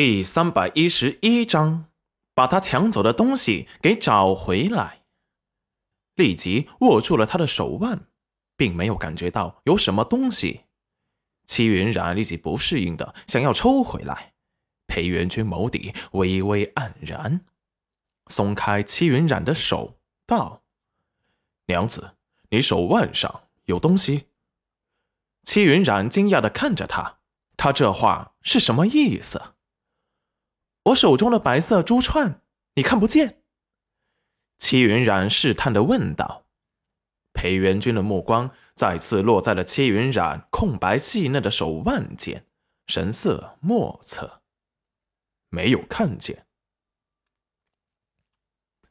第三百一十一章，把他抢走的东西给找回来。立即握住了他的手腕，并没有感觉到有什么东西。戚云染立即不适应的想要抽回来，裴元君眸底微微黯然，松开戚云染的手，道：“娘子，你手腕上有东西。”戚云染惊讶的看着他，他这话是什么意思？我手中的白色珠串，你看不见？戚云染试探的问道。裴元君的目光再次落在了戚云染空白细嫩的手腕间，神色莫测。没有看见，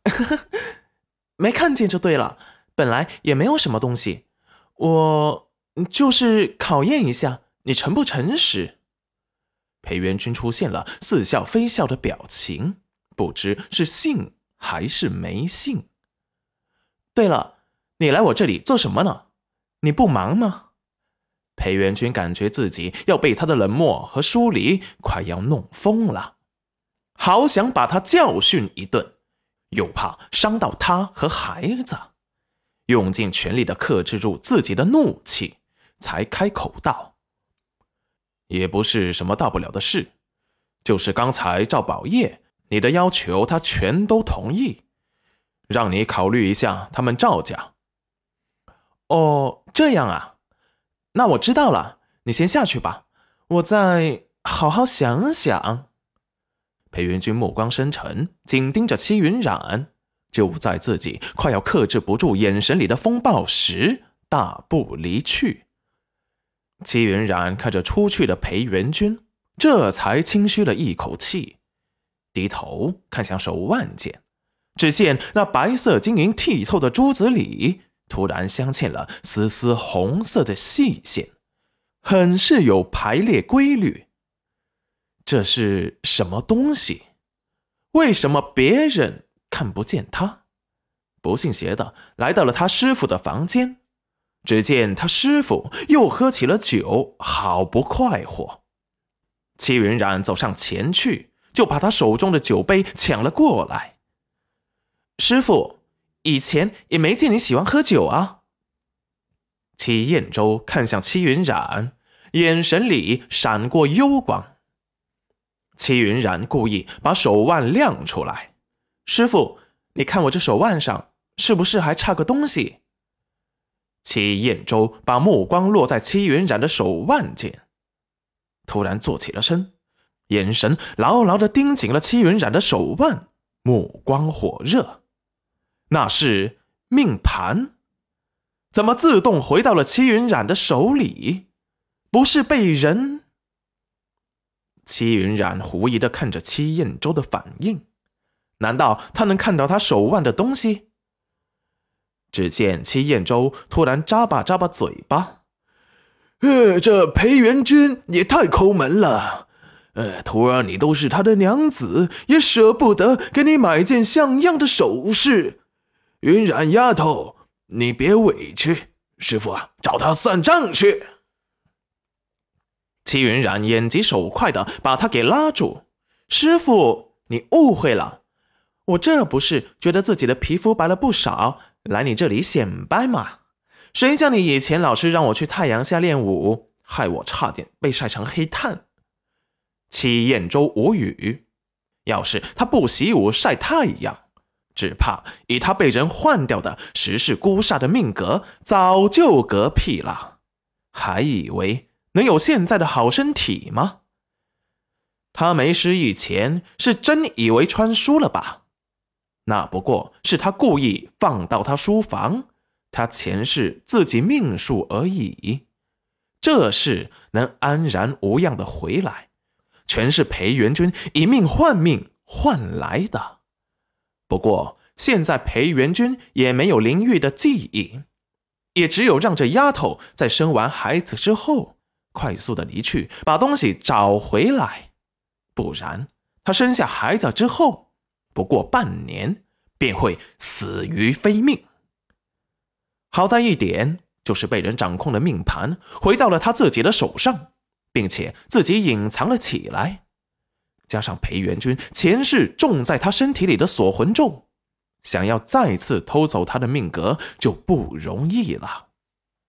没看见就对了。本来也没有什么东西，我就是考验一下你诚不诚实。裴元君出现了似笑非笑的表情，不知是信还是没信。对了，你来我这里做什么呢？你不忙吗？裴元君感觉自己要被他的冷漠和疏离快要弄疯了，好想把他教训一顿，又怕伤到他和孩子，用尽全力的克制住自己的怒气，才开口道。也不是什么大不了的事，就是刚才赵宝业你的要求，他全都同意，让你考虑一下他们赵家。哦，这样啊，那我知道了，你先下去吧，我再好好想想。裴元君目光深沉，紧盯着戚云染，就在自己快要克制不住眼神里的风暴时，大步离去。齐云染看着出去的裴元君，这才轻吁了一口气，低头看向手腕间，只见那白色晶莹剔透的珠子里，突然镶嵌了丝丝红色的细线，很是有排列规律。这是什么东西？为什么别人看不见他？不信邪的来到了他师傅的房间。只见他师傅又喝起了酒，好不快活。戚云染走上前去，就把他手中的酒杯抢了过来。师傅，以前也没见你喜欢喝酒啊。戚燕州看向戚云染，眼神里闪过幽光。戚云染故意把手腕亮出来：“师傅，你看我这手腕上是不是还差个东西？”戚彦周把目光落在戚云染的手腕间，突然坐起了身，眼神牢牢地盯紧了戚云染的手腕，目光火热。那是命盘，怎么自动回到了戚云染的手里？不是被人？戚云染狐疑的看着戚彦周的反应，难道他能看到他手腕的东西？只见戚彦州突然咂巴咂巴嘴巴，呃，这裴元君也太抠门了。呃，徒儿你都是他的娘子，也舍不得给你买件像样的首饰。云染丫头，你别委屈，师傅啊，找他算账去。戚云染眼疾手快的把他给拉住，师傅，你误会了，我这不是觉得自己的皮肤白了不少。来你这里显摆嘛？谁叫你以前老是让我去太阳下练武，害我差点被晒成黑炭。戚彦周无语。要是他不习武晒太阳，只怕以他被人换掉的十世孤煞的命格，早就嗝屁了。还以为能有现在的好身体吗？他没失忆前是真以为穿书了吧？那不过是他故意放到他书房，他前世自己命数而已。这事能安然无恙的回来，全是裴元君以命换命换来的。不过现在裴元君也没有灵玉的记忆，也只有让这丫头在生完孩子之后，快速的离去，把东西找回来。不然，她生下孩子之后。不过半年便会死于非命。好在一点，就是被人掌控的命盘回到了他自己的手上，并且自己隐藏了起来。加上裴元君前世种在他身体里的锁魂咒，想要再次偷走他的命格就不容易了。